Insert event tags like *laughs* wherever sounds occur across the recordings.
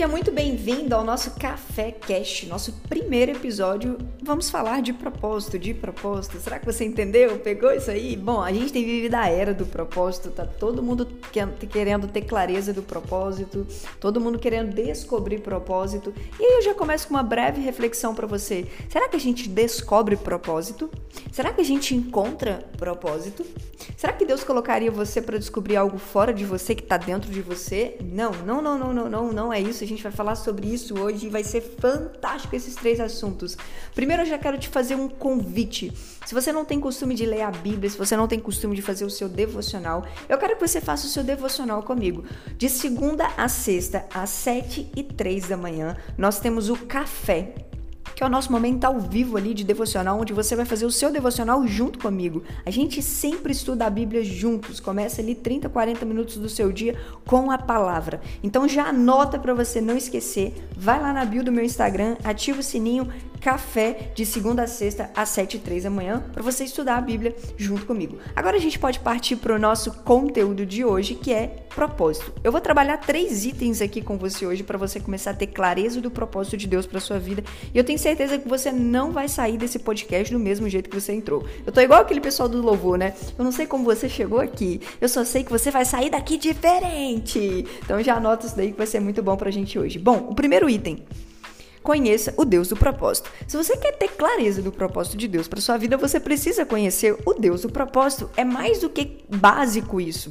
Seja muito bem-vindo ao nosso Café Cast, nosso primeiro episódio. Vamos falar de propósito, de propósito. Será que você entendeu? Pegou isso aí? Bom, a gente tem vivido a era do propósito, tá todo mundo querendo ter clareza do propósito, todo mundo querendo descobrir propósito. E aí eu já começo com uma breve reflexão para você. Será que a gente descobre propósito? Será que a gente encontra propósito? Será que Deus colocaria você para descobrir algo fora de você que está dentro de você? Não, não, não, não, não, não, não é isso. Gente vai falar sobre isso hoje e vai ser fantástico esses três assuntos. Primeiro, eu já quero te fazer um convite. Se você não tem costume de ler a Bíblia, se você não tem costume de fazer o seu devocional, eu quero que você faça o seu devocional comigo. De segunda a sexta, às sete e três da manhã, nós temos o café que é o nosso momento ao vivo ali de devocional, onde você vai fazer o seu devocional junto comigo. A gente sempre estuda a Bíblia juntos, começa ali 30, 40 minutos do seu dia com a palavra. Então já anota para você não esquecer, vai lá na bio do meu Instagram, ativa o sininho, café de segunda a sexta às 7 e 3 da manhã para você estudar a Bíblia junto comigo. Agora a gente pode partir para o nosso conteúdo de hoje, que é propósito. Eu vou trabalhar três itens aqui com você hoje para você começar a ter clareza do propósito de Deus para sua vida. E eu tenho certeza que você não vai sair desse podcast do mesmo jeito que você entrou. Eu tô igual aquele pessoal do louvor, né? Eu não sei como você chegou aqui. Eu só sei que você vai sair daqui diferente. Então já anota isso daí que vai ser muito bom pra gente hoje. Bom, o primeiro item Conheça o Deus do propósito. Se você quer ter clareza do propósito de Deus para sua vida, você precisa conhecer o Deus do propósito. É mais do que básico isso.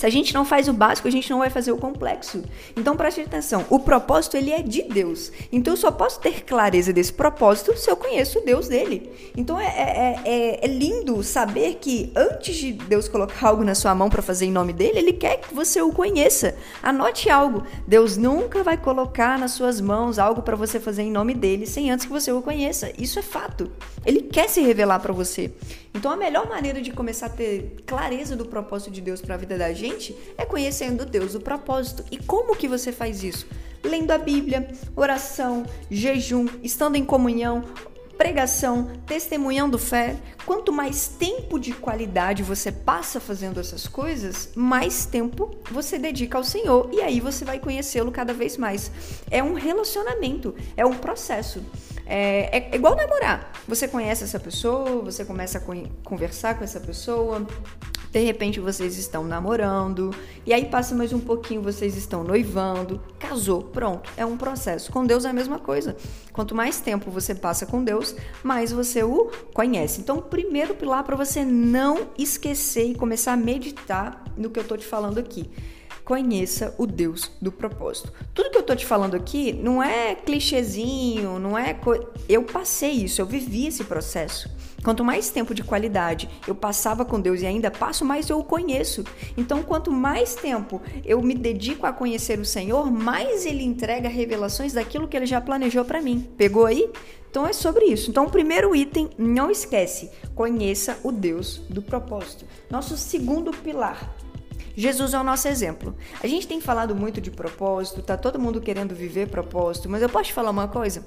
Se a gente não faz o básico, a gente não vai fazer o complexo. Então preste atenção, o propósito ele é de Deus. Então eu só posso ter clareza desse propósito se eu conheço o Deus dele. Então é, é, é, é lindo saber que antes de Deus colocar algo na sua mão para fazer em nome dele, ele quer que você o conheça. Anote algo. Deus nunca vai colocar nas suas mãos algo para você fazer em nome dele sem antes que você o conheça. Isso é fato. Ele quer se revelar para você. Então a melhor maneira de começar a ter clareza do propósito de Deus para a vida da gente é conhecendo Deus do propósito. E como que você faz isso? Lendo a Bíblia, oração, jejum, estando em comunhão, pregação, testemunhando fé. Quanto mais tempo de qualidade você passa fazendo essas coisas, mais tempo você dedica ao Senhor e aí você vai conhecê-lo cada vez mais. É um relacionamento, é um processo. É, é, igual namorar. Você conhece essa pessoa, você começa a conversar com essa pessoa, de repente vocês estão namorando, e aí passa mais um pouquinho, vocês estão noivando, casou, pronto. É um processo. Com Deus é a mesma coisa. Quanto mais tempo você passa com Deus, mais você o conhece. Então, o primeiro pilar para você não esquecer e começar a meditar no que eu tô te falando aqui conheça o Deus do propósito. Tudo que eu tô te falando aqui não é clichêzinho, não é. Co... Eu passei isso, eu vivi esse processo. Quanto mais tempo de qualidade eu passava com Deus e ainda passo, mais eu o conheço. Então, quanto mais tempo eu me dedico a conhecer o Senhor, mais ele entrega revelações daquilo que ele já planejou para mim. Pegou aí? Então é sobre isso. Então, o primeiro item, não esquece, conheça o Deus do propósito. Nosso segundo pilar, Jesus é o nosso exemplo. A gente tem falado muito de propósito, tá todo mundo querendo viver propósito, mas eu posso te falar uma coisa?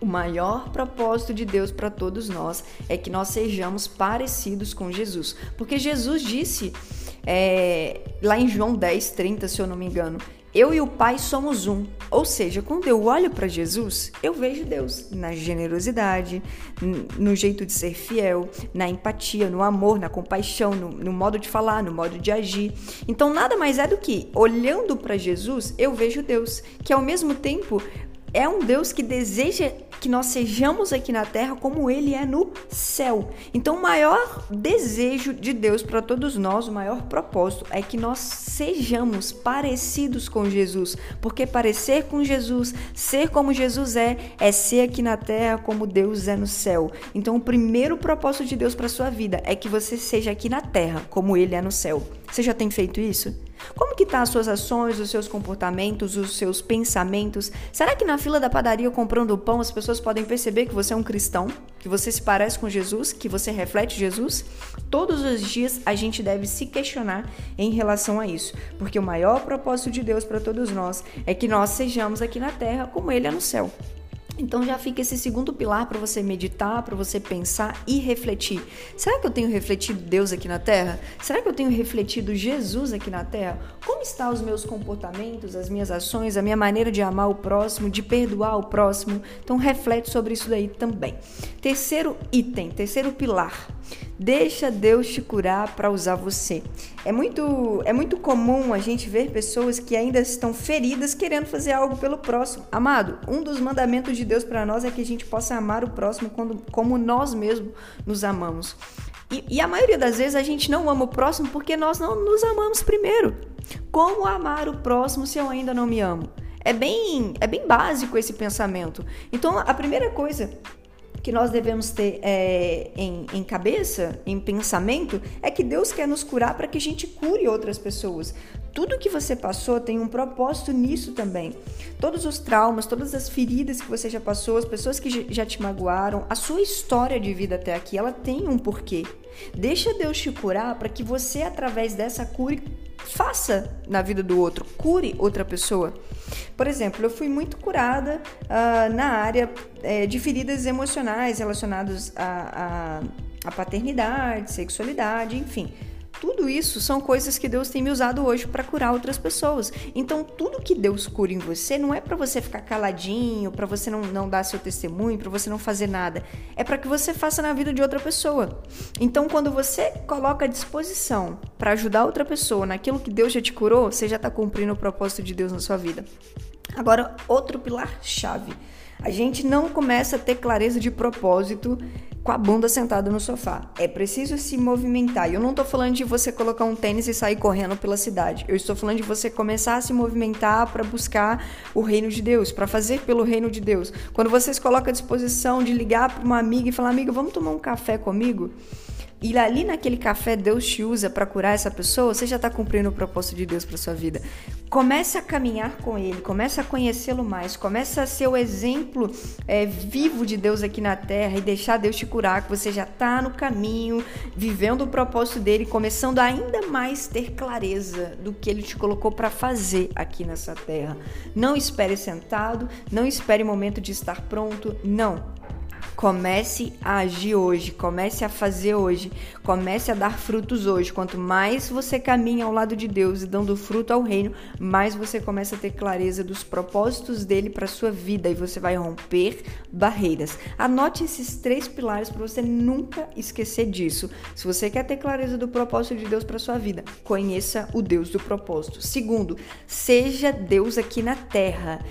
O maior propósito de Deus para todos nós é que nós sejamos parecidos com Jesus. Porque Jesus disse é, lá em João 10, 30, se eu não me engano, eu e o Pai somos um. Ou seja, quando eu olho para Jesus, eu vejo Deus na generosidade, no jeito de ser fiel, na empatia, no amor, na compaixão, no, no modo de falar, no modo de agir. Então, nada mais é do que, olhando para Jesus, eu vejo Deus, que ao mesmo tempo é um Deus que deseja que nós sejamos aqui na terra como ele é no céu. Então, o maior desejo de Deus para todos nós, o maior propósito é que nós sejamos parecidos com Jesus, porque parecer com Jesus, ser como Jesus é, é ser aqui na terra como Deus é no céu. Então, o primeiro propósito de Deus para sua vida é que você seja aqui na terra como ele é no céu. Você já tem feito isso? Como que tá as suas ações, os seus comportamentos, os seus pensamentos? Será que na fila da padaria comprando pão as pessoas podem perceber que você é um cristão, que você se parece com Jesus, que você reflete Jesus? Todos os dias a gente deve se questionar em relação a isso, porque o maior propósito de Deus para todos nós é que nós sejamos aqui na terra como ele é no céu. Então já fica esse segundo pilar para você meditar, para você pensar e refletir. Será que eu tenho refletido Deus aqui na Terra? Será que eu tenho refletido Jesus aqui na Terra? Como estão os meus comportamentos, as minhas ações, a minha maneira de amar o próximo, de perdoar o próximo? Então reflete sobre isso daí também. Terceiro item, terceiro pilar. Deixa Deus te curar para usar você. É muito, é muito comum a gente ver pessoas que ainda estão feridas querendo fazer algo pelo próximo. Amado, um dos mandamentos de Deus para nós é que a gente possa amar o próximo quando, como nós mesmos nos amamos. E, e, a maioria das vezes a gente não ama o próximo porque nós não nos amamos primeiro. Como amar o próximo se eu ainda não me amo? É bem, é bem básico esse pensamento. Então, a primeira coisa que nós devemos ter é, em, em cabeça, em pensamento, é que Deus quer nos curar para que a gente cure outras pessoas. Tudo que você passou tem um propósito nisso também. Todos os traumas, todas as feridas que você já passou, as pessoas que já te magoaram, a sua história de vida até aqui, ela tem um porquê. Deixa Deus te curar para que você, através dessa cura, faça na vida do outro, cure outra pessoa. Por exemplo, eu fui muito curada uh, na área é, de feridas emocionais relacionadas à, à, à paternidade, sexualidade, enfim. Tudo isso são coisas que Deus tem me usado hoje para curar outras pessoas. Então, tudo que Deus cura em você não é para você ficar caladinho, para você não, não dar seu testemunho, para você não fazer nada. É para que você faça na vida de outra pessoa. Então, quando você coloca à disposição para ajudar outra pessoa naquilo que Deus já te curou, você já está cumprindo o propósito de Deus na sua vida. Agora, outro pilar-chave. A gente não começa a ter clareza de propósito com a bunda sentada no sofá. É preciso se movimentar. E eu não estou falando de você colocar um tênis e sair correndo pela cidade. Eu estou falando de você começar a se movimentar para buscar o reino de Deus, para fazer pelo reino de Deus. Quando você se coloca à disposição de ligar para uma amiga e falar: "Amiga, vamos tomar um café comigo?" E ali naquele café Deus te usa para curar essa pessoa, você já está cumprindo o propósito de Deus para sua vida. Comece a caminhar com Ele, comece a conhecê-lo mais, comece a ser o exemplo é, vivo de Deus aqui na Terra e deixar Deus te curar, que você já está no caminho, vivendo o propósito dele, começando ainda mais ter clareza do que Ele te colocou para fazer aqui nessa Terra. Não espere sentado, não espere momento de estar pronto, não. Comece a agir hoje, comece a fazer hoje, comece a dar frutos hoje. Quanto mais você caminha ao lado de Deus e dando fruto ao reino, mais você começa a ter clareza dos propósitos dele para sua vida e você vai romper barreiras. Anote esses três pilares para você nunca esquecer disso. Se você quer ter clareza do propósito de Deus para sua vida, conheça o Deus do propósito. Segundo, seja Deus aqui na terra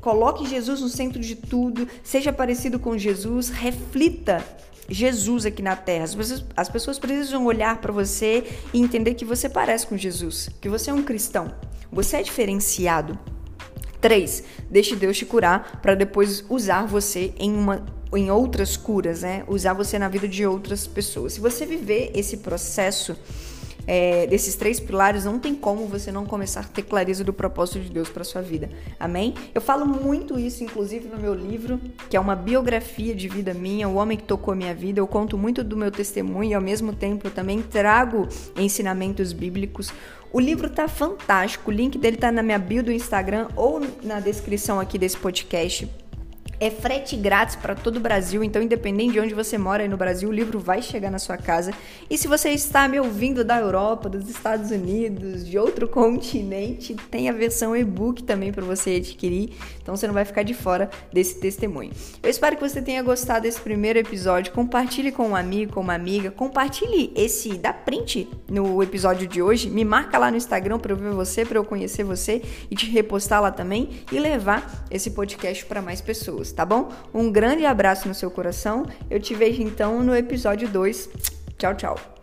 coloque Jesus no centro de tudo, seja parecido com Jesus, reflita Jesus aqui na terra. As pessoas, as pessoas precisam olhar para você e entender que você parece com Jesus, que você é um cristão, você é diferenciado. 3. Deixe Deus te curar para depois usar você em uma em outras curas, né? Usar você na vida de outras pessoas. Se você viver esse processo é, desses três pilares, não tem como você não começar a ter clareza do propósito de Deus para sua vida. Amém? Eu falo muito isso, inclusive, no meu livro, que é uma biografia de vida minha, o homem que tocou minha vida. Eu conto muito do meu testemunho e, ao mesmo tempo, eu também trago ensinamentos bíblicos. O livro tá fantástico, o link dele tá na minha bio do Instagram ou na descrição aqui desse podcast. É frete grátis para todo o Brasil, então independente de onde você mora aí no Brasil, o livro vai chegar na sua casa. E se você está me ouvindo da Europa, dos Estados Unidos, de outro *laughs* continente, tem a versão e-book também para você adquirir. Então você não vai ficar de fora desse testemunho. Eu espero que você tenha gostado desse primeiro episódio. Compartilhe com um amigo, com uma amiga, compartilhe esse da print no episódio de hoje. Me marca lá no Instagram para eu ver você, para eu conhecer você e te repostar lá também e levar esse podcast para mais tá bom? Um grande abraço no seu coração. Eu te vejo então no episódio 2. Tchau, tchau.